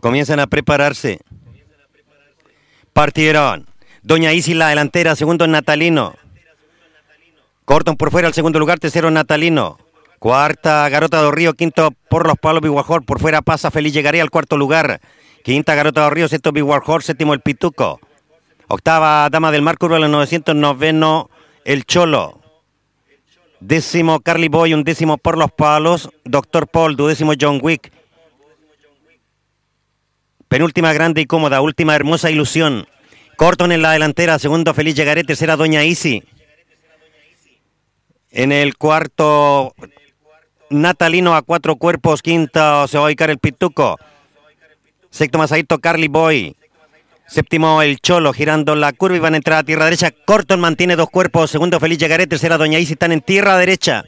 Comienzan a prepararse. Partieron. Doña Isis la delantera, segundo Natalino. Corton por fuera, el segundo lugar, tercero Natalino. Cuarta Garota do Río, quinto por los palos Biguajor. Por fuera pasa Feliz, llegaría al cuarto lugar. Quinta Garota do Río, sexto Biguajor, séptimo el Pituco. Octava Dama del Mar, curva los 909, el Cholo. Décimo Carly Boy, un décimo por los palos. Doctor Paul, duodécimo John Wick. Penúltima grande y cómoda, última hermosa ilusión. Corton en la delantera, segundo Feliz Llegaré, tercera Doña Easy. En el cuarto Natalino a cuatro cuerpos, quinto se va a ubicar el Pituco. Sexto Masaito Carly Boy. Séptimo el Cholo girando la curva y van a entrar a tierra derecha. Corton mantiene dos cuerpos. Segundo Feliz Llegaré. Tercera Doña Isi. Están en tierra derecha.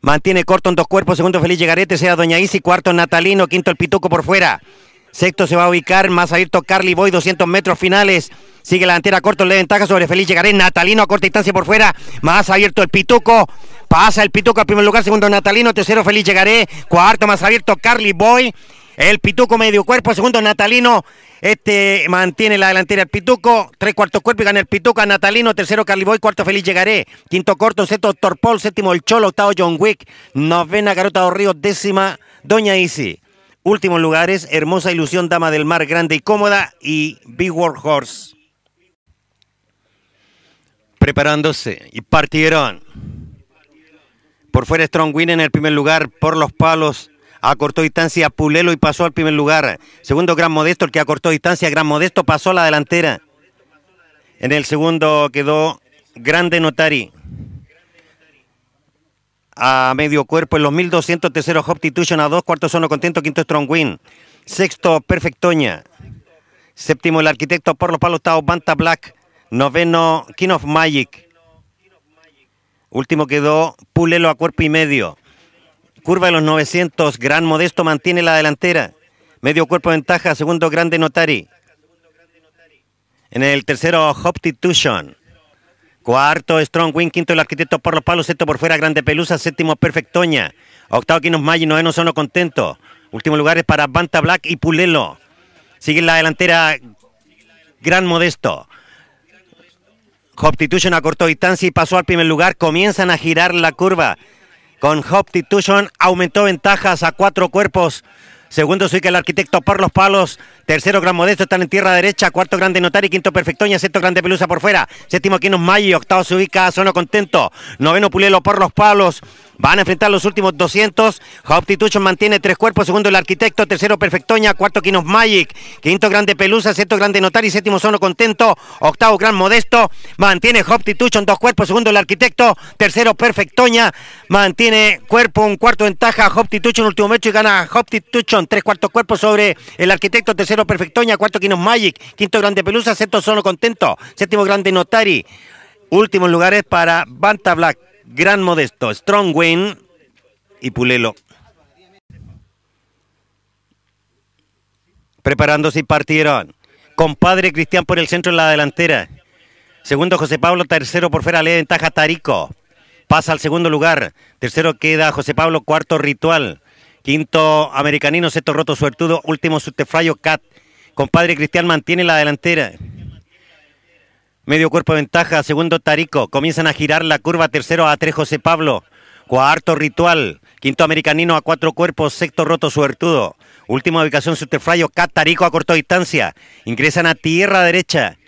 Mantiene Corton dos cuerpos. Segundo Feliz Llegaré. Tercera Doña Isi. Cuarto Natalino. Quinto el Pituco por fuera. Sexto se va a ubicar. Más abierto Carly Boy. 200 metros finales. Sigue la delantera Corton. Le ventaja sobre Feliz Llegaré. Natalino a corta distancia por fuera. Más abierto el Pituco. Pasa el Pituco al primer lugar. Segundo Natalino. Tercero Feliz Llegaré. Cuarto más abierto Carly Boy. El Pituco medio cuerpo, segundo Natalino. Este mantiene la delantera el Pituco. Tres cuartos cuerpo y gana el Pituco Natalino. Tercero Carliboy. Cuarto Feliz Llegaré. Quinto corto, sexto Doctor Paul. Séptimo el Cholo. Octavo John Wick. Novena Garota dos Ríos. Décima Doña Easy. Últimos lugares. Hermosa ilusión. Dama del Mar. Grande y cómoda. Y Big World Horse. Preparándose. Y partieron. Por fuera Strong Win en el primer lugar. Por los palos acortó distancia Pulelo y pasó al primer lugar. Segundo, Gran Modesto, el que acortó distancia, Gran Modesto pasó a la delantera. En el segundo quedó Grande Notari. A medio cuerpo en los 1200, tercero Hoptitution a dos, cuarto Sono Contento, quinto Strong Win. Sexto, Perfectoña. Séptimo, el arquitecto por los palos, octavo, Banta Black. Noveno, King of Magic. Último quedó Pulelo a cuerpo y medio. Curva de los 900, Gran Modesto mantiene la delantera. Medio cuerpo ventaja, segundo Grande Notari. En el tercero, Hoptitution. Cuarto, Strong Wing. Quinto, el arquitecto por los palos. Sexto por fuera, Grande Pelusa. Séptimo, Perfectoña. Octavo, Quinos Maggi. Noveno, Sono Contento. Último lugar es para Banta Black y Pulelo. Sigue la delantera Gran Modesto. Hoptitution acortó distancia y pasó al primer lugar. Comienzan a girar la curva con Hoptitution aumentó ventajas a cuatro cuerpos. Segundo que el arquitecto por los palos. Tercero Gran Modesto están en tierra derecha. Cuarto Grande Notari. Quinto Perfectoña. Sexto Grande Pelusa por fuera. Séptimo Quinos Mayo. Octavo se ubica Sono Contento. Noveno Pulelo por los palos. Van a enfrentar los últimos 200. Hoptitution mantiene tres cuerpos. Segundo el arquitecto. Tercero Perfectoña. Cuarto Quinos Magic. Quinto Grande Pelusa. Sexto Grande Notari. Séptimo Sono Contento. Octavo Gran Modesto. Mantiene Hoptitution dos cuerpos. Segundo el arquitecto. Tercero Perfectoña. Mantiene cuerpo. Un cuarto ventaja. Hoptitution último mecho y gana Hoptitution. Tres cuartos cuerpos sobre el arquitecto. Tercero Perfectoña. Cuarto Quinos Magic. Quinto Grande Pelusa. Sexto Sono Contento. Séptimo Grande Notari. Últimos lugares para Banta Black. Gran Modesto, Strong Wayne y Pulelo. Preparándose y partieron. Compadre Cristian por el centro en la delantera. Segundo José Pablo, tercero por fuera le ventaja Tarico. Pasa al segundo lugar. Tercero queda José Pablo, cuarto Ritual. Quinto Americanino, sexto Roto Suertudo, último Sustefrayo Cat. Compadre Cristian mantiene la delantera. Medio cuerpo ventaja, segundo Tarico. Comienzan a girar la curva, tercero a tres José Pablo. Cuarto Ritual. Quinto Americanino a cuatro cuerpos, sexto Roto Suertudo. Última ubicación Sustefrayo Cat. Tarico a corta distancia. Ingresan a tierra derecha.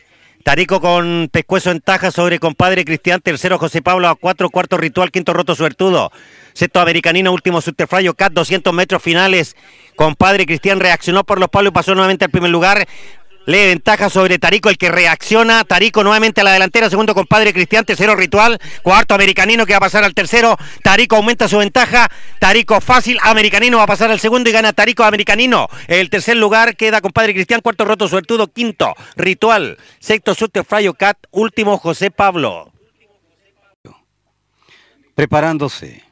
Tarico con pescuezo en taja sobre compadre Cristian, tercero José Pablo a cuatro, cuarto ritual, quinto roto suertudo. Sexto americanino, último subterfrayo Cat, 200 metros finales. Compadre Cristian reaccionó por los palos y pasó nuevamente al primer lugar. Le ventaja sobre Tarico, el que reacciona. Tarico nuevamente a la delantera. Segundo, compadre Cristian. Tercero, Ritual. Cuarto, Americanino, que va a pasar al tercero. Tarico aumenta su ventaja. Tarico fácil. Americanino va a pasar al segundo y gana Tarico Americanino. El tercer lugar queda compadre Cristian. Cuarto, Roto Suertudo. Quinto, Ritual. Sexto, Sute Frayo Cat. Último, José Pablo. Preparándose.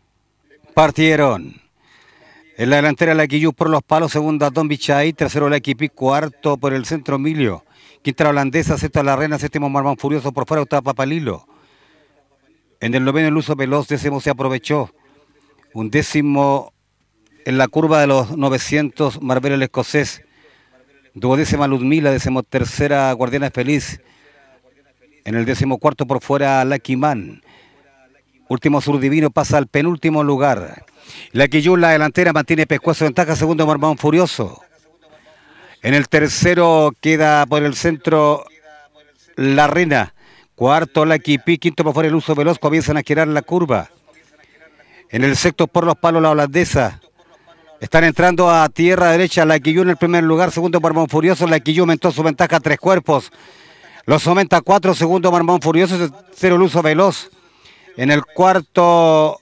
Partieron. En la delantera la Quillú por los palos, segunda Don Bichay, tercero la Equipi, cuarto por el centro Emilio, quinta la holandesa, sexta la Reina, séptimo Marmán Furioso por fuera, octava Papalilo. En el noveno el uso veloz, décimo se aprovechó. Un décimo en la curva de los 900, Marbella el escocés. Duodécima Ludmila, decimotercera Guardiana Feliz. En el decimocuarto por fuera Man. Último Sur Divino pasa al penúltimo lugar. La Quillú, la delantera, mantiene pescuezo ventaja. Segundo Marmón Furioso. En el tercero queda por el centro La Reina. Cuarto La Pi. Quinto por fuera el uso veloz. Comienzan a girar la curva. En el sexto por los palos la holandesa. Están entrando a tierra derecha la Quillú en el primer lugar, segundo Marmón Furioso, la Quillú aumentó su ventaja a tres cuerpos. Los aumenta cuatro, segundo Marmón Furioso, cero Luso Veloz. En el cuarto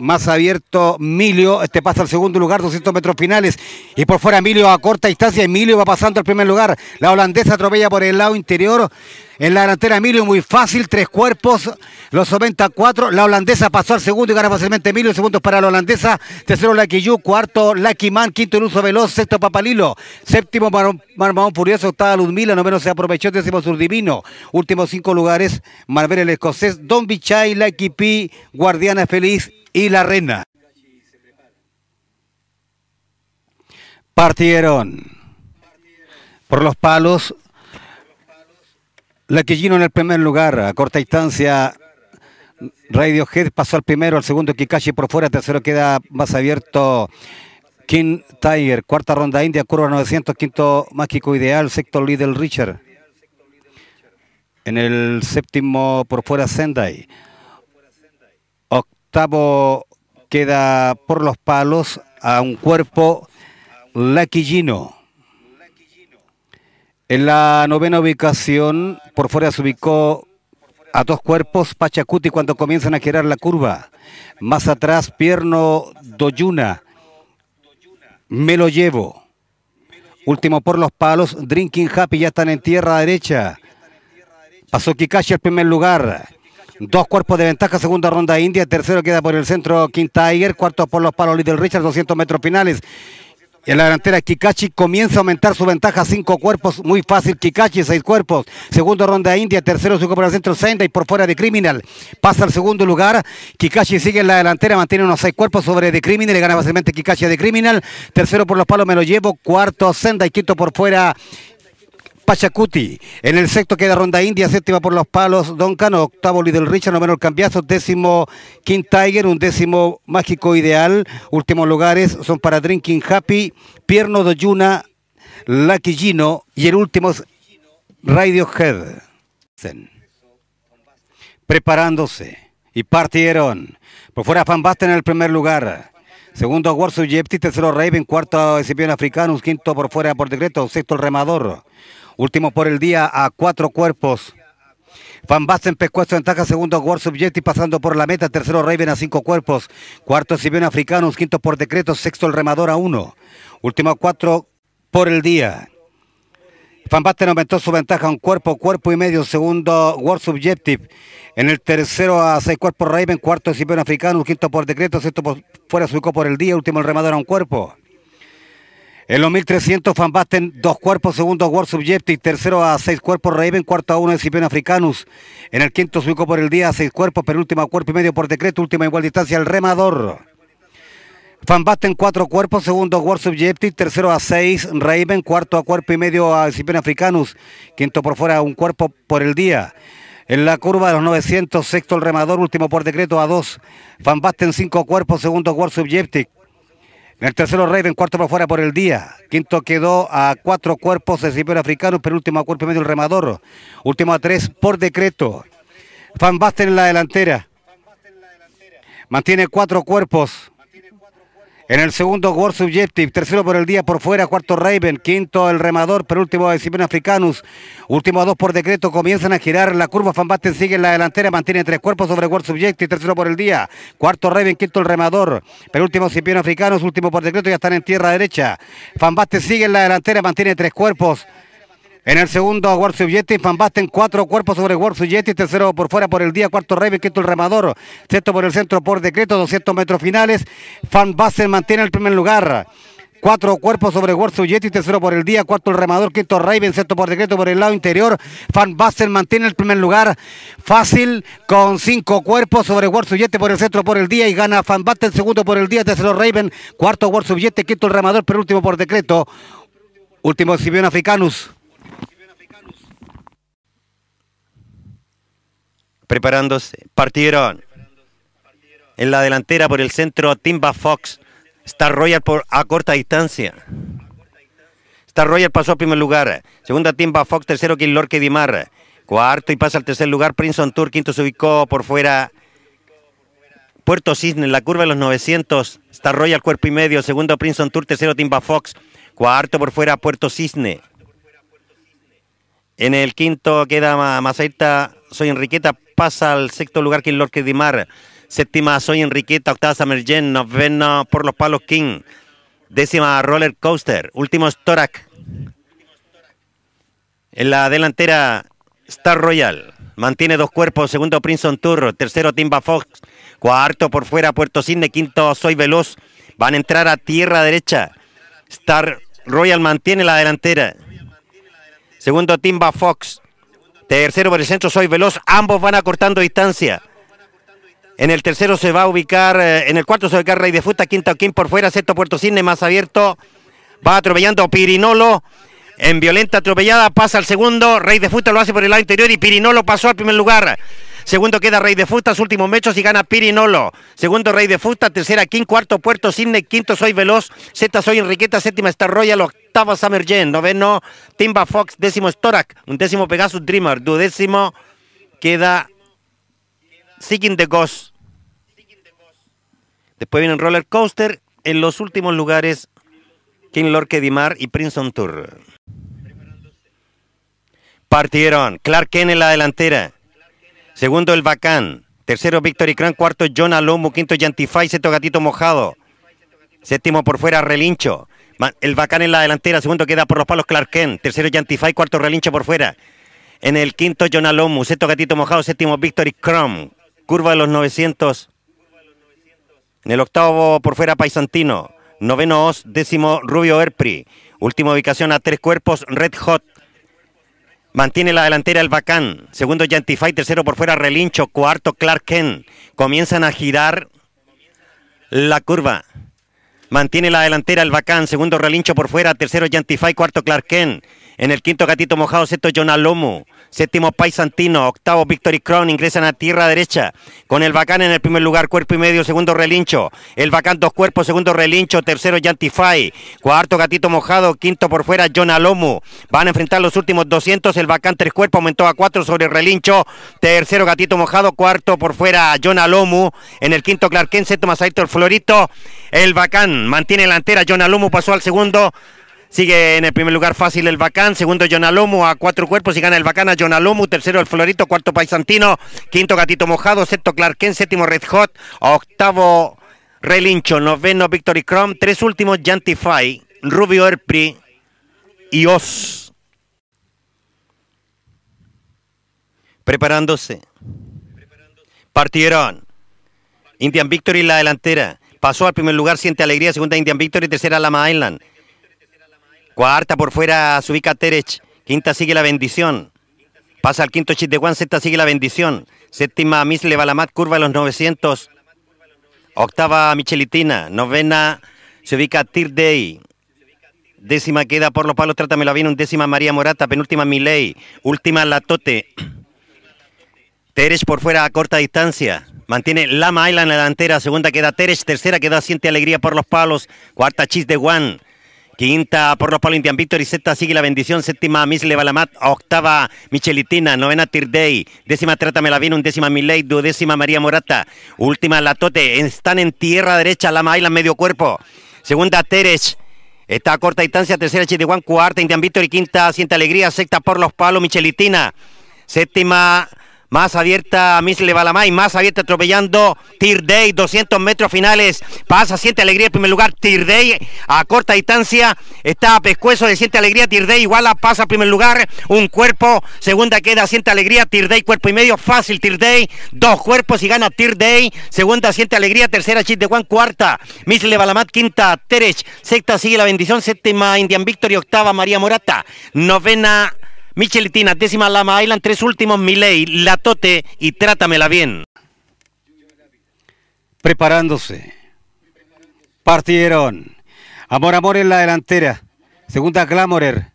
más abierto Milio, este pasa al segundo lugar, 200 metros finales. Y por fuera Emilio a corta distancia, Emilio va pasando al primer lugar. La holandesa atropella por el lado interior. En la delantera Emilio muy fácil, tres cuerpos, los 94. La holandesa pasó al segundo y gana fácilmente Emilio. Segundo para la holandesa. Tercero Lucky Yu. Cuarto Lucky Man. Quinto el uso veloz. Sexto Papalilo. Séptimo Marmón Furioso. Octava Ludmila. Noveno se aprovechó. Décimo Surdivino. Últimos cinco lugares. Marvel el escocés. Don Bichay. Lucky P. Guardiana Feliz y la Reina. Partieron por los palos la Quillino en el primer lugar, a corta distancia. Radiohead pasó al primero, al segundo Kikashi por fuera, tercero queda más abierto King Tiger, cuarta ronda India, curva 900, quinto Mágico Ideal, sexto Little Richard. En el séptimo por fuera Sendai. Octavo queda por los palos a un cuerpo Laquillino. En la novena ubicación, por fuera se ubicó a dos cuerpos Pachacuti cuando comienzan a girar la curva. Más atrás, Pierno Doyuna. Me lo llevo. Último por los palos, Drinking Happy ya están en tierra derecha. Pasó Kikashi al primer lugar. Dos cuerpos de ventaja, segunda ronda India, tercero queda por el centro King Tiger, cuarto por los palos Little Richard, 200 metros finales. En la delantera Kikachi comienza a aumentar su ventaja, cinco cuerpos, muy fácil, Kikachi, seis cuerpos. Segundo ronda India, tercero su por el centro Senda y por fuera de Criminal. Pasa al segundo lugar, Kikachi sigue en la delantera, mantiene unos seis cuerpos sobre de Criminal, le gana fácilmente Kikachi de Criminal. Tercero por los palos me lo llevo, cuarto Senda y quinto por fuera Pachacuti. En el sexto queda Ronda India, séptima por los palos Don Cano, octavo Little Richard, noveno el cambiazo, décimo King Tiger, un décimo Mágico Ideal. Últimos lugares son para Drinking Happy, Pierno de Yuna, Lucky Gino y el último es Radiohead. Preparándose y partieron. Por fuera Fan en el primer lugar. Segundo Warsaw Jepti, tercero Raven, cuarto Escipión Africanus, quinto por fuera por decreto, sexto remador. Último por el día a cuatro cuerpos. Van Basten pescuesto ventaja, segundo World Subjective pasando por la meta, tercero Raven a cinco cuerpos, cuarto Sibión Africanos, quinto por decreto, sexto el remador a uno. Último cuatro por el día. Van Basten aumentó su ventaja un cuerpo, cuerpo y medio, segundo World Subjective. En el tercero a seis cuerpos Raven, cuarto Sibión Africanos, quinto por decreto, sexto por, fuera ubicó por el día, último el remador a un cuerpo. En los 1300 Van dos cuerpos, segundo World Subjective, tercero a seis cuerpos Raven, cuarto a uno Escipión Africanus. En el quinto se ubicó por el día a seis cuerpos, penúltimo cuerpo y medio por decreto, última igual distancia el remador. Van cuatro cuerpos, segundo World Subjective, tercero a seis Raven, cuarto a cuerpo y medio a Escipión Africanus, quinto por fuera un cuerpo por el día. En la curva de los 900, sexto el remador, último por decreto a dos. Van cinco cuerpos, segundo World Subjective. El tercero Raven, cuarto por fuera por el día. Quinto quedó a cuatro cuerpos de Cipriano Africano, pero último a cuerpo y medio el remador. Último a tres por decreto. Van Basten en la delantera. Mantiene cuatro cuerpos. En el segundo, World Subjective. Tercero por el día por fuera. Cuarto, Raven. Quinto, el remador. Penúltimo, Disciplina Africanus. Último dos por decreto. Comienzan a girar la curva. Van sigue en la delantera. Mantiene tres cuerpos sobre World Subjective. Tercero por el día. Cuarto, Raven. Quinto, el remador. Penúltimo, Disciplina Africanus. Último por decreto. Ya están en tierra derecha. Van sigue en la delantera. Mantiene tres cuerpos. En el segundo, World Subjective, Van Basten, cuatro cuerpos sobre World Subjective, tercero por fuera por el día, cuarto Raven, quinto el remador, sexto por el centro por decreto, 200 metros finales. Van Basten mantiene el primer lugar. Cuatro cuerpos sobre Warsaw Yeti, tercero por el día, cuarto el remador, quinto Raven, sexto por decreto por el lado interior. Van Basten mantiene el primer lugar fácil con cinco cuerpos sobre Warsaw Yeti por el centro por el día y gana Van Basten, segundo por el día, tercero Raven, cuarto Warsaw Yeti, quinto el remador, penúltimo por decreto. Último Sibión Africanus. Preparándose. Partieron. En la delantera por el centro Timba Fox. Star Royal por, a corta distancia. Star Royal pasó a primer lugar. Segunda Timba Fox, tercero King Lorque Dimar. Cuarto y pasa al tercer lugar Princeton Tour. Quinto se ubicó por fuera Puerto Cisne en la curva de los 900. Star Royal cuerpo y medio. Segundo Princeton Tour, tercero Timba Fox. Cuarto por fuera Puerto Cisne. En el quinto queda Mazaita Soy Enriqueta. Pasa al sexto lugar King Lorque Dimar. Séptima Soy Enriqueta, octava Summergen, novena por los palos King. Décima Roller Coaster, último Storak. En la delantera Star Royal. Mantiene dos cuerpos, segundo Princeton Tour, tercero Timba Fox, cuarto por fuera Puerto Cisne, quinto Soy Veloz. Van a entrar a tierra derecha. Star Royal mantiene la delantera. Segundo Timba Fox. Tercero por el centro Soy Veloz. Ambos van acortando distancia. En el tercero se va a ubicar, eh, en el cuarto se va a ubicar Rey de Fusta, quinta King por fuera, sexto Puerto Cisne, más abierto. Va atropellando Pirinolo. En violenta atropellada pasa al segundo. Rey de Fusta lo hace por el lado interior y Pirinolo pasó al primer lugar. Segundo queda Rey de Fusta, sus últimos mechos y gana Pirinolo. Segundo Rey de Fusta, tercera King, cuarto Puerto Cisne, quinto Soy Veloz, sexta Soy Enriqueta, séptima Star Royal, octavo Summer Jen, noveno Timba Fox, décimo Storak, un décimo Pegasus Dreamer, duodécimo queda Seeking the Ghost. Después viene Roller Coaster. En los últimos lugares, King Lorque Dimar y Princeton Tour. Partieron. Clark Kent en la delantera. Segundo, el Bacán. Tercero, Victory Crown. Cuarto, John Alomo. Quinto, Yantify. Sexto, Gatito Mojado. Séptimo, por fuera, Relincho. El Bacán en la delantera. Segundo, queda por los palos Clark Kent. Tercero, Yantify. Cuarto, Relincho por fuera. En el quinto, John Alomo. Sexto, Gatito Mojado. Séptimo, Victory Crown. Curva de los 900. En el octavo por fuera Paisantino. Noveno Os, décimo Rubio Erpri. Última ubicación a tres cuerpos Red Hot. Mantiene la delantera el Bacán. Segundo Yantify, tercero por fuera Relincho. Cuarto Clark Kent. Comienzan a girar la curva. Mantiene la delantera el Bacán. Segundo Relincho por fuera. Tercero Yantify. Cuarto Clark Kent. En el quinto Gatito Mojado. Sexto John Alomu. Séptimo Paisantino, octavo Victory Crown, ingresan a tierra derecha con el Bacán en el primer lugar, cuerpo y medio, segundo Relincho. El Bacán dos cuerpos, segundo Relincho, tercero Yantify, cuarto Gatito Mojado, quinto por fuera John Alomu. Van a enfrentar los últimos 200, el Bacán tres cuerpos, aumentó a cuatro sobre Relincho, tercero Gatito Mojado, cuarto por fuera John Alomu. En el quinto Clarken, séptimo Saito el Florito. El Bacán mantiene la delantera, John Alomu pasó al segundo. Sigue en el primer lugar fácil el Bacán, segundo Jonalomo a cuatro cuerpos y gana el Bacán a Jonalomo, tercero el Florito, cuarto Paisantino, quinto Gatito Mojado, sexto Clarken, séptimo Red Hot, octavo Relincho, noveno Victory Chrome, tres últimos Jantify, Rubio Erpri y Os. Preparándose. Partieron. Indian Victory la delantera. Pasó al primer lugar, siente alegría, segunda Indian Victory, tercera Lama Island. Cuarta por fuera se ubica Terech. Quinta sigue la bendición. Pasa al quinto chit de Juan. Sexta sigue la bendición. Séptima Misle Balamat, curva de los 900. Octava Michelitina. Novena se ubica Tir Day. Décima queda por los palos, trátamelo bien. Undécima María Morata. Penúltima Miley. Última Latote. Terech por fuera a corta distancia. Mantiene Lama Island en la delantera. Segunda queda Terech. Tercera queda Siente Alegría por los palos. Cuarta Chis de Juan. Quinta por los palos Indian Victory, sexta sigue la bendición, séptima Misle Balamat, octava Michelitina, novena Tirdey, décima Trátamela bien, undécima Miley, duodécima María Morata, última Latote, están en tierra derecha, la Island medio cuerpo, segunda Teres, está a corta distancia, tercera Chihuahua, cuarta Indian Victory, quinta Siente Alegría, sexta por los palos. Michelitina, séptima Más abierta Misle Balamay, más abierta atropellando Day, 200 metros finales. Pasa, siente alegría en primer lugar. Day a corta distancia. Está Pescuezo de siente alegría. Day igual pasa en primer lugar. Un cuerpo. Segunda queda siente alegría. Day cuerpo y medio. Fácil Day Dos cuerpos y gana Day Segunda siente alegría. Tercera Chit de Juan. Cuarta Misle Balamat. Quinta Terech. Sexta sigue la bendición. Séptima Indian Victory. Octava María Morata. Novena Michelitina, décima Lama Island, tres últimos Miley, La Tote y Trátamela Bien. Preparándose. Partieron. Amor Amor en la delantera. Segunda Glamorer.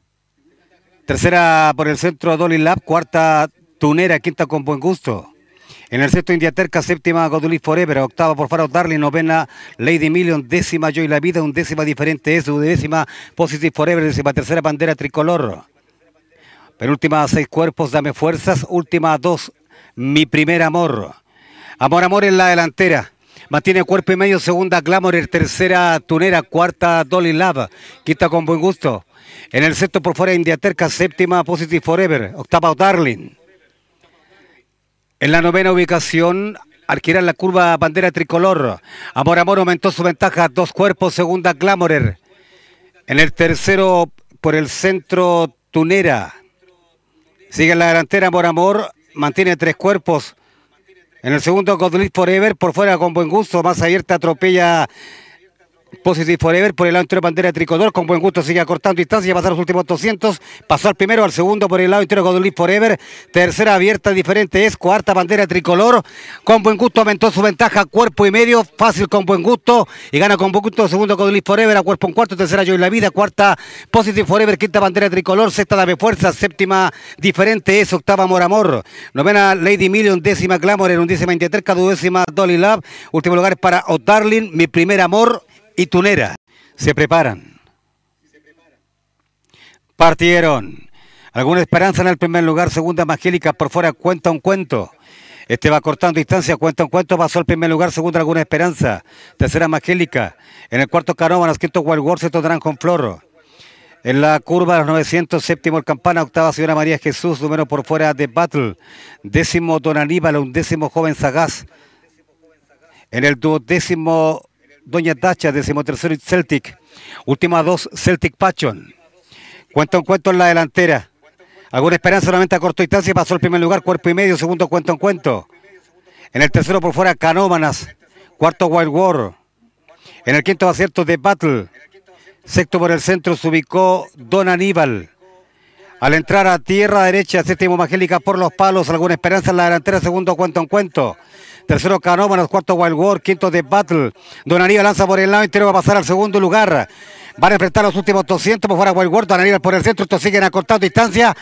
Tercera por el centro Dolly Lab. Cuarta Tunera. Quinta con buen gusto. En el sexto Indiaterca, séptima Godulí Forever, octava por Faro Darling, novena Lady Million, décima Joy La Vida, undécima diferente es, décima Positive Forever, décima tercera bandera tricolor. Penúltima seis cuerpos, dame fuerzas. Última dos, mi primer amor. Amor, amor en la delantera. Mantiene cuerpo y medio, segunda Glamour, tercera Tunera, cuarta Dolly Lava, quinta con buen gusto. En el sexto por fuera Indiaterca, séptima Positive Forever, octava Darling. En la novena ubicación, adquiere la curva bandera tricolor. Amor, amor aumentó su ventaja, dos cuerpos, segunda Glamour. En el tercero por el centro Tunera, Sigue en la delantera por amor, mantiene tres cuerpos. En el segundo, Godley Forever, por fuera con buen gusto, más abierta, atropella Positive Forever por el lado interior bandera tricolor, con buen gusto sigue acortando distancia, pasar los últimos 200, pasó al primero, al segundo por el lado interior Godolí Forever, tercera abierta diferente es, cuarta bandera tricolor, con buen gusto aumentó su ventaja, cuerpo y medio, fácil con buen gusto, y gana con buen gusto, segundo Godolí Forever, a cuerpo en cuarto, tercera Yo en la vida, cuarta Positive Forever, quinta bandera tricolor, sexta Dame Fuerza, séptima diferente es, octava Amor Amor, novena Lady Million, décima Glamour, en undécima Intierca, duodécima Dolly Love, último lugar para O'Darling, mi primer amor, y Tunera se preparan. Partieron. Alguna esperanza en el primer lugar, segunda Magélica por fuera, cuenta un cuento. Este va cortando distancia, cuenta un cuento, pasó al primer lugar, segunda Alguna Esperanza, tercera Magélica, en el cuarto Canóvanas, quinto Wars, sexto con Floro. En la curva los 900, séptimo el Campana, octava Señora María Jesús, número por fuera de Battle, décimo Don Aníbal, undécimo Joven Sagaz. En el duodécimo Doña Tacha, decimotercero Celtic. Última dos, Celtic Pachon. Cuento en cuento en la delantera. Alguna esperanza solamente a corta distancia. Pasó el primer lugar, cuerpo y medio. Segundo, cuento en cuento. En el tercero por fuera, Canómanas. Cuarto, Wild War. En el quinto acierto de Battle. Sexto por el centro se ubicó Don Aníbal. Al entrar a tierra derecha, séptimo Evangélica por los palos. Alguna esperanza en la delantera. Segundo, cuento en cuento. Tercero Canómanos, cuarto Wild War, quinto de Battle. Don Aníbal lanza por el lado entero, va a pasar al segundo lugar. Van a enfrentar los últimos 200 por fuera Wild War, Don Aníbal por el centro, estos siguen acortando distancia.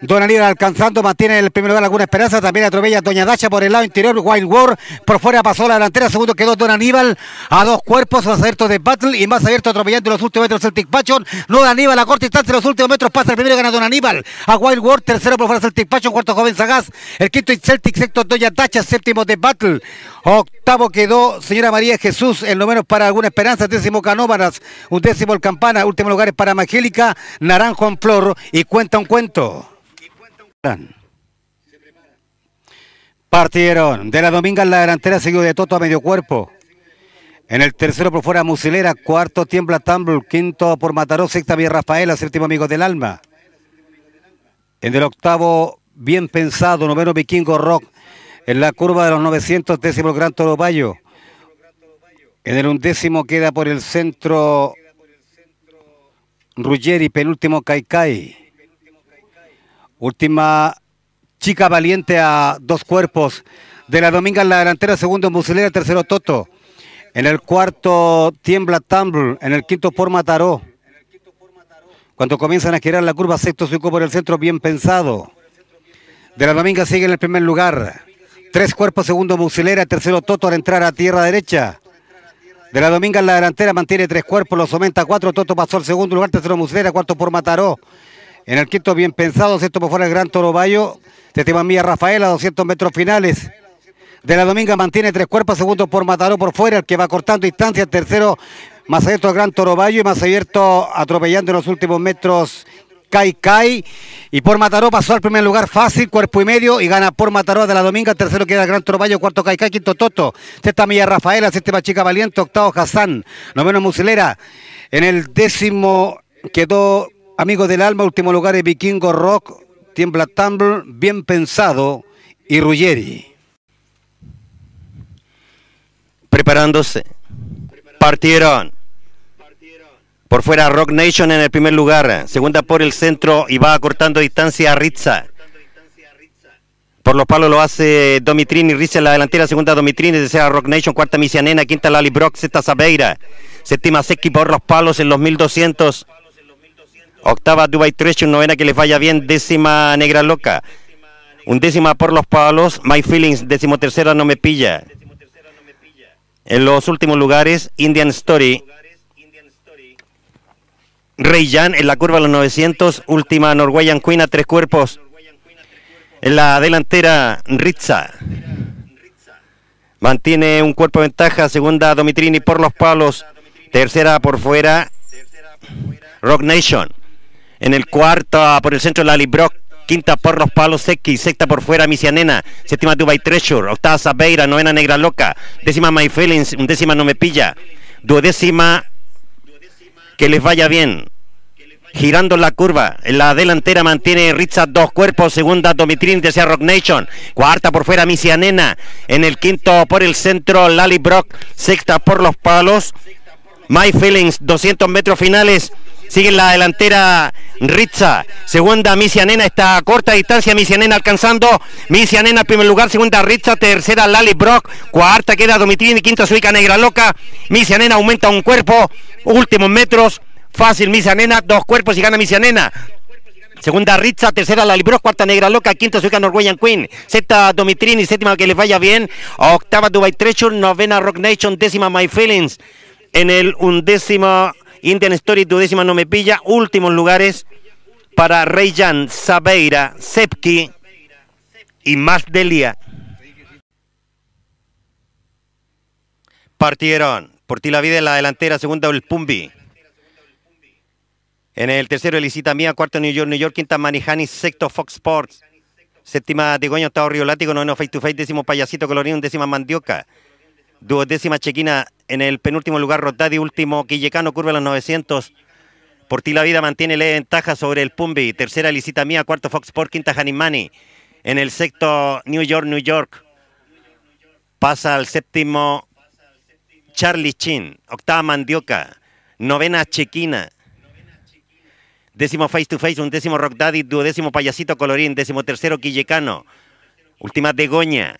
Don Aníbal alcanzando, mantiene el primer lugar alguna esperanza. También atropella Doña Dacha por el lado interior. Wild War por fuera pasó la delantera. Segundo quedó Don Aníbal a dos cuerpos. Más abierto de Battle y más abierto atropellando los últimos metros Celtic Pachon. No Aníbal a corta distancia. Los últimos metros pasa el primero gana Don Aníbal a Wild War. Tercero por fuera Celtic Pachon. Cuarto Joven Sagaz. El quinto Celtic. Sexto Doña Dacha. Séptimo de Battle. Octavo quedó Señora María Jesús. El noveno para alguna esperanza. Décimo Canóvaras. Un décimo el Campana. Último lugar para Magélica. Naranjo en Flor. Y cuenta un cuento. Partieron. De la Dominga en la delantera seguido de Toto a medio cuerpo. En el tercero por fuera Musilera, cuarto Tiembla Tumble, quinto por Mataró, sexta Villa Rafaela, séptimo Amigo del Alma. En el octavo, bien pensado, noveno Vikingo Rock. En la curva de los 900, décimo Gran Toro Bayo. En el undécimo queda por el centro Ruggeri, penúltimo Caicai. Última chica valiente a dos cuerpos. De la Dominga en la delantera, segundo Musilera, tercero Toto. En el cuarto tiembla Tumble, en el quinto por Mataró. Cuando comienzan a girar la curva, sexto suco por el centro, bien pensado. De la Dominga sigue en el primer lugar. Tres cuerpos, segundo Musilera, tercero Toto al entrar a tierra derecha. De la Dominga en la delantera mantiene tres cuerpos, los aumenta cuatro. Toto pasó al segundo lugar, tercero Musilera, cuarto por Mataró. En el quinto bien pensado, sexto por fuera el Gran Toro Bayo. Séptima Mía Rafaela, 200 metros finales. De la Dominga mantiene tres cuerpos, segundo por Mataró por fuera, el que va cortando distancia, tercero más abierto el Gran Toro Bayo y más abierto atropellando en los últimos metros Kai Kai. Y por Mataró pasó al primer lugar fácil, cuerpo y medio, y gana por Mataró de la Dominga. Tercero queda el Gran Toropayo, cuarto Kai Kai, quinto Toto. Sexta Milla Rafaela, séptima Chica Valiente, octavo Hassan. Noveno Musilera. En el décimo quedó Amigo del Alma, último lugar es Vikingo Rock, Tiembla Tumble, Bien Pensado y Ruggeri. Preparándose. Partieron. Por fuera Rock Nation en el primer lugar. Segunda por el centro y va acortando distancia a Ritza. Por los palos lo hace Domitrini, Ritza en la delantera, segunda Domitrini, tercera Rock Nation, cuarta Misianena, quinta Lali Brock, sexta Sabeira, séptima Seki por los palos en los 1200. Octava Dubai Treasure, novena que les vaya bien, décima Negra Loca. Undécima por los palos, My Feelings, décimo tercera No Me Pilla. En los últimos lugares, Indian Story. Rey Jan en la curva de los 900, última Norwegian Queen a tres cuerpos. En la delantera, Ritza. Mantiene un cuerpo de ventaja, segunda Domitrini por los palos, tercera por fuera, Rock Nation. En el cuarto, por el centro, Lali Brock. Quinta por los palos sexta por fuera Misianena, séptima Dubai Treasure, octava Sabeira, novena Negra Loca, décima My Feelings, undécima No Me Pilla, duodécima que les vaya bien. Girando la curva, en la delantera mantiene Ritza dos cuerpos, segunda Domitrin, tercera Rock Nation, cuarta por fuera Misianena, en el quinto por el centro Lali Brock, sexta por los palos, My Feelings, 200 metros finales, Sigue la delantera Ritza. Segunda Misianena. Está a corta distancia. Misianena alcanzando. Misianena en primer lugar. Segunda Ritza. Tercera Lali Brock. Cuarta queda Domitrini. Quinta Suica Negra Loca. Misianena aumenta un cuerpo. Últimos metros. Fácil Misianena. Dos cuerpos y gana Misianena. Segunda Ritza, tercera Lali Brock, cuarta Negra Loca, quinta Suica Norwegian Queen, sexta Domitrini, séptima que les vaya bien, octava Dubai Treasure, novena Rock Nation, décima My Feelings, en el undécimo Indian Story, duodécima no me pilla. Últimos lugares para Reyjan, Sabeira, Sepki y Masdelia. Partieron. Por ti la vida en la delantera, segunda el Pumbi. En el tercero, Elisita Mía, cuarto New York, New York, quinta Manijani, sexto Fox Sports. Séptima Tigoño, octavo Río Látigo, noveno Face to Face, décimo Payasito Colorín, décima Mandioca. Duodécima Chequina en el penúltimo lugar, Rotadi, último Quillecano, curva a los 900. Por ti la vida mantiene la ventaja sobre el Pumbi. Tercera Licita Mía, cuarto Fox Sport, quinta Hanimani. En el sexto New York, New York. Pasa al séptimo Charlie Chin. Octava Mandioca. Novena Chequina. Décimo Face to Face, un décimo Rock Daddy, duodécimo Payasito Colorín, décimo tercero Quillecano. Última Degoña.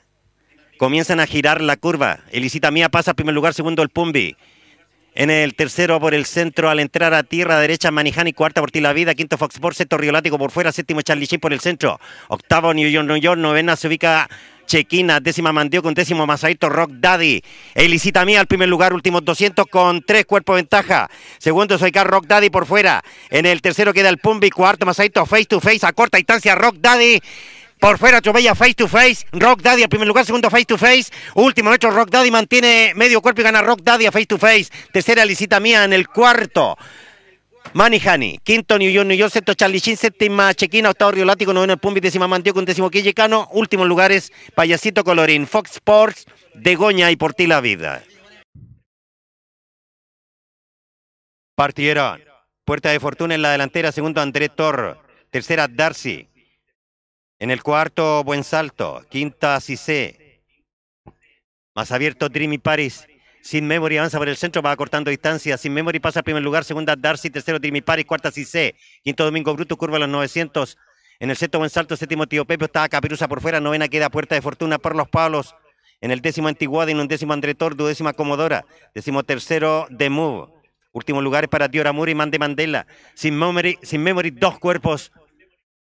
Comienzan a girar la curva. Elisita Mía pasa primer lugar, segundo el Pumbi. En el tercero por el centro al entrar a tierra derecha Manijani, cuarta por ti la vida, quinto Fox Sports, sexto Riolático por fuera, séptimo Charlie por el centro, octavo New York, New York, novena se ubica Chequina, décima Mandio con décimo Masaito Rock Daddy. Elisita Mía al primer lugar, últimos 200 con tres cuerpos ventaja. Segundo Soicar Rock Daddy por fuera. En el tercero queda el Pumbi, cuarto Masaito Face to Face a corta distancia Rock Daddy. Por fuera, Chubella face to face. Rock Daddy al primer lugar, segundo face to face. Último metro, Rock Daddy mantiene medio cuerpo y gana Rock Daddy a face to face. Tercera, Licita Mía en el cuarto. Manny Honey, quinto New York, New York, sexto Charlie Chin, séptima Chequina, octavo Río Lático, noveno el Pumbi, décima Mantio con décimo Quillecano, últimos lugares Payasito Colorín, Fox Sports, Degoña y Por ti la vida. Partieron. Puerta de Fortuna en la delantera, segundo André Torro, tercera Darcy, en el cuarto, buen salto. Quinta, Cissé. Más abierto, Dreamy Paris. Sin Memory avanza por el centro, va cortando distancia. Sin Memory pasa al primer lugar, segunda Darcy, tercero Dreamy Paris, cuarta Cissé. Quinto Domingo Bruto, curva a los 900. En el sexto buen salto, séptimo Tío Pepe, está Capiruza por fuera, novena queda Puerta de Fortuna por los palos. En el décimo Antiguada, en un décimo André Tordo, décima Comodora. Décimo tercero The Move. Últimos lugares para Diora Muri y Mande Mandela. Sin Memory, sin Memory, dos cuerpos.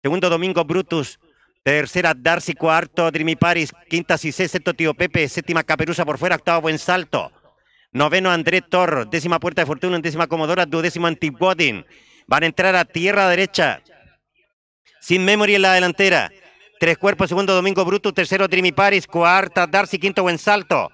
Segundo Domingo Brutus. Tercera, Darcy, cuarto, Dreamy Paris, quinta, Cissé, sexto, Tío Pepe, séptima, Caperuza por fuera, octavo, Buen Salto. Noveno, André Tor, décima, Puerta de Fortuna, décima, Comodora, duodécimo, Antibodin. Van a entrar a tierra derecha. Sin Memory en la delantera. Tres cuerpos, segundo, Domingo Bruto, tercero, Dreamy Paris, cuarta, Darcy, quinto, Buen Salto.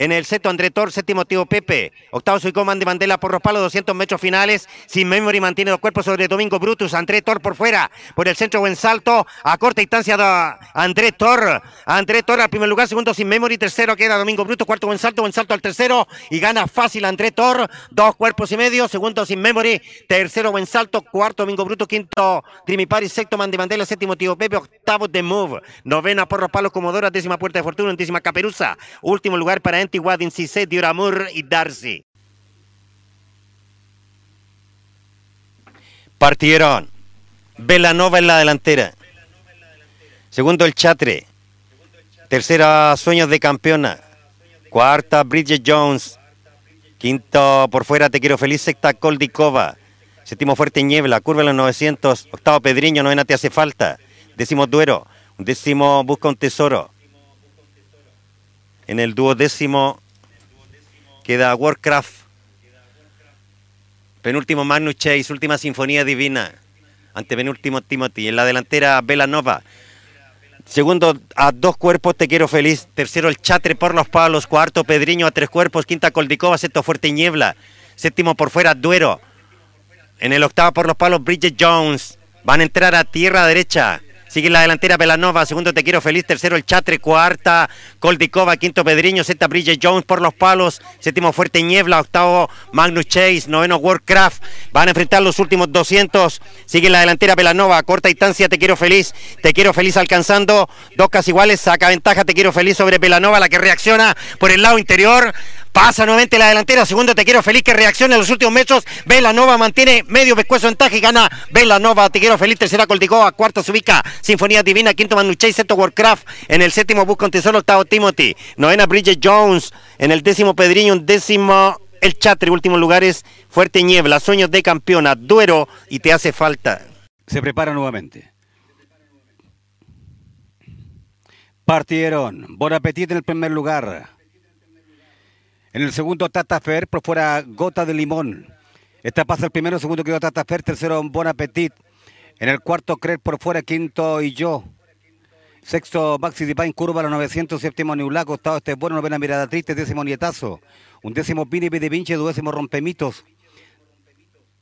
En el seto, André Tor, séptimo, Tío Pepe. Octavo, Suicó, de Mandela por los palos, 200 metros finales. Sin memory mantiene dos cuerpos sobre Domingo Brutus. André Tor por fuera. Por el centro, buen salto. A corta distancia, André Tor. André Tor al primer lugar. Segundo, sin memory. Tercero, queda Domingo Brutus. Cuarto, buen salto. Buen salto al tercero. Y gana fácil André Tor. Dos cuerpos y medio. Segundo, sin memory. Tercero, buen salto. Cuarto, Domingo Brutus. Quinto, Trimipari. Sexto, de Mandela. Séptimo, Tío Pepe. Octavo, The Move. Novena, por los palos, Comodora. Décima, Puerta de Fortuna. Décima, Caperuza. Último lugar para Enti Wadin Cisse Dioramur y Darcy. Partieron. Velanova en la delantera. Segundo el Chatre. Tercera Sueños de Campeona. Cuarta Bridget Jones. Quinto por fuera Te Quiero Feliz. Sexta Koldikova. Séptimo Fuerte Niebla. Curva en los 900. Octavo Pedriño. Novena Te Hace Falta. Décimo Duero. Décimo Busca un Tesoro. En el duodécimo queda Warcraft. Penúltimo Magnus Chase, última Sinfonía Divina. Ante penúltimo Timothy. En la delantera Nova. Segundo, a dos cuerpos te quiero feliz. Tercero, el Chatre por los palos. Cuarto, Pedriño a tres cuerpos. Quinta, Coldicova. Sexto, Fuerte Niebla. Séptimo, por fuera, Duero. En el octavo, por los palos, Bridget Jones. Van a entrar a tierra derecha. Sigue la delantera Pelanova, segundo Te Quiero Feliz, tercero el Chatre, cuarta Koldikova, quinto Pedriño, sexta Bridget Jones por los palos, séptimo Fuerte Niebla, octavo Magnus Chase, noveno Warcraft. Van a enfrentar los últimos 200. Sigue la delantera Pelanova, corta distancia Te Quiero Feliz, Te Quiero Feliz alcanzando dos casi iguales, saca ventaja Te Quiero Feliz sobre Pelanova, la que reacciona por el lado interior. Pasa nuevamente la delantera. Segundo, te quiero feliz que reaccione en los últimos metros. Vela Nova mantiene medio pescuezo en taje y gana Vela Nova. Te quiero feliz. Tercera Colticoa. Cuarto se ubica Sinfonía Divina. Quinto Manuchay. Sexto Warcraft. En el séptimo busca un tesoro. Octavo Timothy. Novena Bridget Jones. En el décimo Pedriño. Un décimo el Chatre. Últimos lugares. Fuerte Niebla. Sueños de campeona. Duero. Y te hace falta. Se prepara nuevamente. Partieron. Bon apetito en el primer lugar. En el segundo, Tata Fer, por fuera Gota de Limón. Esta pasa el primero, segundo quedó Tata Fer, tercero Bon Appetit. En el cuarto, Crer por fuera, quinto y yo. Sexto, Maxi Dipain, curva a los 900, séptimo Neulaco, octavo este bueno, novena mirada triste, décimo Nietazo. Un décimo Pini de Vinci, duodécimo Rompemitos.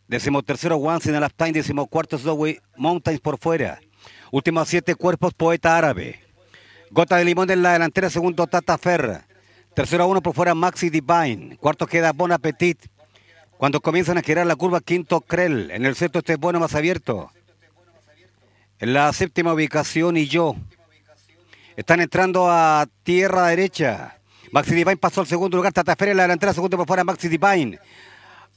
Décimo tercero, Once in a Lifetime, décimo cuarto, Zoe Mountains por fuera. Últimos siete cuerpos, Poeta Árabe. Gota de Limón en la delantera, segundo Tata Fer. Tercero a uno por fuera Maxi Divine. Cuarto queda Bon Appetit. Cuando comienzan a girar la curva, quinto Krell. En el sexto este bueno más abierto. En la séptima ubicación y yo. Están entrando a tierra derecha. Maxi Divine pasó al segundo lugar. Tataferia en la delantera. Segundo por fuera Maxi Divine.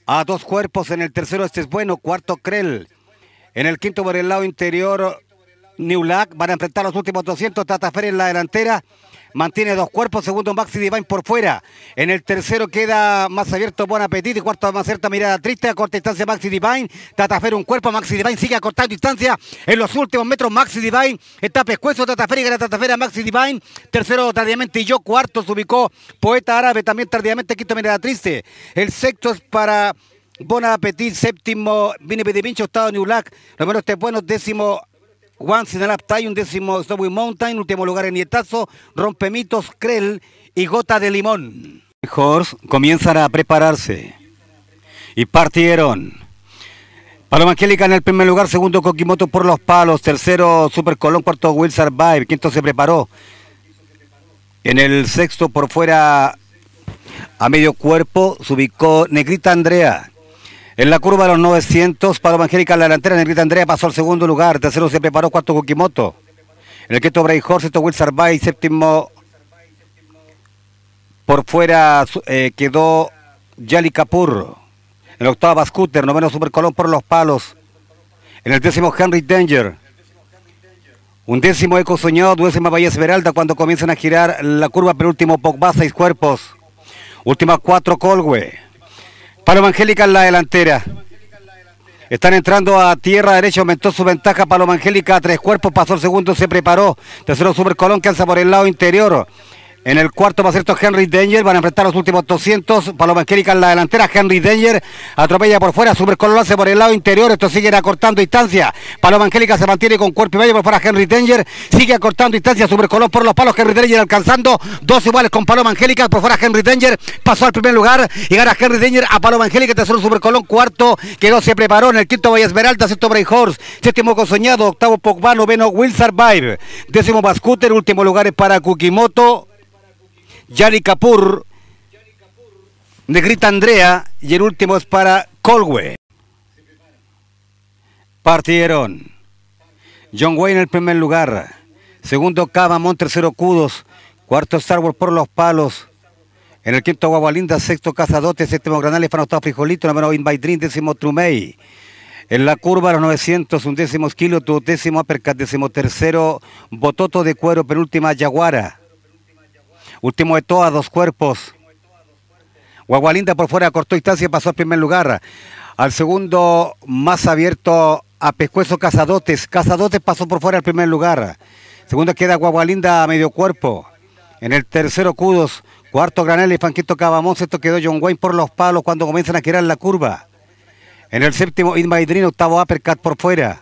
A dos cuerpos en el tercero este es bueno. Cuarto Krell. En el quinto por el lado interior New Lack. Van a enfrentar los últimos 200. Tataferia en la delantera. Mantiene dos cuerpos, segundo Maxi Divine por fuera. En el tercero queda más abierto Buen Apetito y cuarto más cierta mirada triste. A corta distancia Maxi Divine. Tatafer un cuerpo, Maxi Divine sigue a cortar distancia. En los últimos metros Maxi Divine está pescuezo, Tatafer y Tatafer a Maxi Divine. Tercero tardíamente y yo, cuarto se ubicó Poeta Árabe, también tardíamente quinto mirada triste. El sexto es para Bon Appetit, séptimo Vini Pincho, octavo New Black. Lo menos este bueno, décimo Once in a un décimo Snowy Mountain, último lugar en Nietazo, Rompemitos, Krell y Gota de Limón. Horse comienzan a prepararse y partieron. Paloma Angélica en el primer lugar, segundo Kokimoto por los palos, tercero Super Colón, cuarto Will Survive, quinto se preparó. En el sexto por fuera a medio cuerpo se ubicó Negrita Andrea. En la curva de los 900, para Angélica la delantera, Negrita Andrea pasó al segundo lugar. Tercero se preparó cuarto Kukimoto. En el quinto Bray Horse, sexto Will Sarbay, séptimo por fuera eh, quedó Yali Kapur. En el octavo Scooter, noveno Super Colón por los palos. En el décimo Henry Danger. Un décimo Eco Soñado, duodécima Bahía Esmeralda cuando comienzan a girar la curva penúltimo Pogba, seis cuerpos. Últimas cuatro Colwe. Paloma Angélica en la delantera. Están entrando a tierra derecha, aumentó su ventaja Paloma Angélica, tres cuerpos, pasó el segundo, se preparó. Tercero Super Colón que alza por el lado interior. En el cuarto ser Henry Danger, van a enfrentar los últimos 200. Paloma Angélica en la delantera, Henry Danger atropella por fuera, Supercolor lo hace por el lado interior, esto sigue acortando distancia. Paloma Angélica se mantiene con cuerpo y medio por fuera, Henry Danger sigue acortando distancia, Supercolor por los palos, Henry Danger alcanzando dos iguales con Paloma Angélica, por fuera Henry Danger pasó al primer lugar y gana Henry Danger a Paloma Angélica, tercero Supercolón, cuarto quedó, se preparó en el quinto Valle Esmeralda, sexto Bray Horse, séptimo Cosoñado, octavo Pogba, noveno Will Survive, décimo Bascooter, último lugar es para Kukimoto, Yari Kapur, Negrita Andrea y el último es para Colwe. Partieron. John Wayne en el primer lugar. Segundo Cabamón, tercero Cudos. Cuarto Star Wars por los palos. En el quinto Guagualinda, sexto Cazadote, séptimo Granales, Fanostado Frijolito, noveno Invaidrin, décimo Trumey. En la curva los 900, un décimo Kilo, décimo Uppercut, décimo tercero Bototo de Cuero, penúltima Yaguara. Último de todas, dos cuerpos. Guagualinda por fuera, cortó distancia y pasó al primer lugar. Al segundo, más abierto a Pescuezo Cazadotes. Cazadotes pasó por fuera al primer lugar. Segundo queda Guagualinda a medio cuerpo. En el tercero, Cudos. Cuarto, Granel y Fanquito Cabamón. Sexto quedó John Wayne por los palos cuando comienzan a girar la curva. En el séptimo, Inmaidrin, octavo Uppercut por fuera.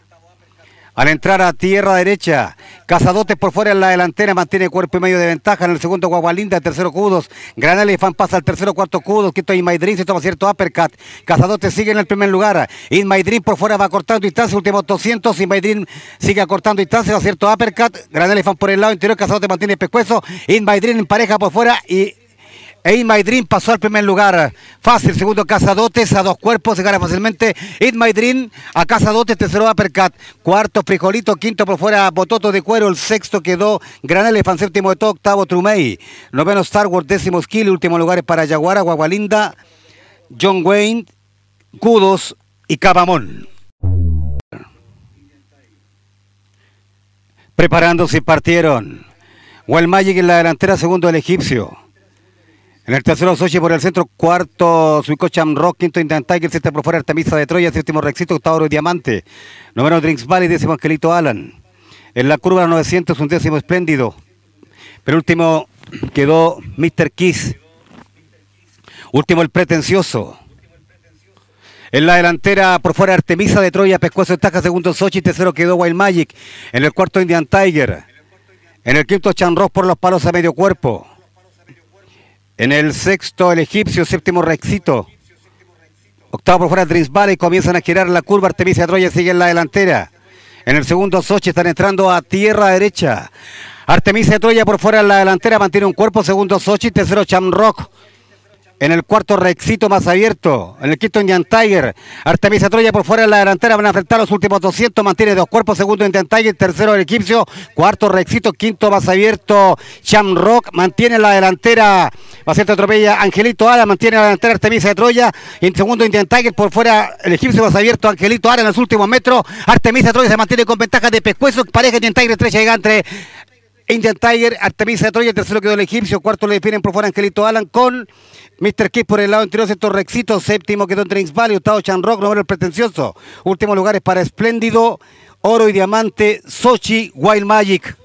Al entrar a tierra derecha, Cazadotes por fuera en la delantera, mantiene cuerpo y medio de ventaja. En el segundo, Guagualinda, tercero, Cudos. Gran Elefant pasa al tercero, cuarto, Cudos. Quinto, Inmaidrin, se toma cierto uppercut. Cazadotes sigue en el primer lugar. Inmaidrin por fuera va cortando distancia, últimos 200. Inmaidrin sigue acortando distancia, va cierto uppercut. Gran Elefant por el lado interior, Cazadotes mantiene pescuezo. Inmaidrin en pareja por fuera y e My Dream pasó al primer lugar. Fácil, segundo Cazadotes, a dos cuerpos, se gana fácilmente. It My Dream a Cazadotes, tercero Uppercut. Cuarto Frijolito, quinto por fuera Bototo de Cuero. El sexto quedó Gran Elephant, séptimo de todo, octavo Trumey. Noveno Star Wars, décimo Skill, último lugar para Yaguara, Guagualinda, John Wayne, Kudos y Cabamón. Preparándose partieron. Well Magic en la delantera, segundo el egipcio. En el tercero, Sochi por el centro. Cuarto, Suico Rock. Quinto, Indian Tiger. Sexto, por fuera, Artemisa de Troya. Séptimo, Rexito. Octavo, Diamante. Noveno, Drinks Valley. Décimo, Angelito Alan. En la curva 900, un décimo espléndido. Pero último quedó Mr. Kiss. Último, el pretencioso. En la delantera, por fuera, Artemisa de Troya. Pescuezo Taja. Segundo, Sochi. Tercero quedó Wild Magic. En el cuarto, Indian Tiger. En el quinto, Rock por los palos a medio cuerpo. En el sexto, el egipcio, séptimo, Rexito. Octavo por fuera, Dreams Valley. Comienzan a girar la curva. Artemisia Troya sigue en la delantera. En el segundo, Sochi están entrando a tierra derecha. Artemisia Troya por fuera en la delantera. Mantiene un cuerpo. Segundo, Sochi. Tercero, Chamrock. En el cuarto, Rexito más abierto. En el quinto, Indian Tiger. Artemisa Troya por fuera en la delantera. Van a enfrentar los últimos 200. Mantiene dos cuerpos. Segundo, Indian Tiger. Tercero, el egipcio. Cuarto, Rexito. Quinto, más abierto. Shamrock. Mantiene la delantera. Ser atropella. Angelito Ara. Mantiene la delantera. Artemisa de Troya. En segundo, Indian Tiger. Por fuera, el egipcio más abierto. Angelito Ara en los últimos metros. Artemisa Troya se mantiene con ventaja de pescuezo. Pareja Indian Tiger. Estrecha gigante. Indian Tiger, Artemisa de Troya, tercero quedó el egipcio, cuarto le definen por fuera Angelito Alan con Mr. Kiss por el lado interior, sector Rexito, séptimo quedó Drinks Valley, octavo Chan Rock, noveno el pretencioso. Últimos lugares para Espléndido, Oro y Diamante, Sochi, Wild Magic.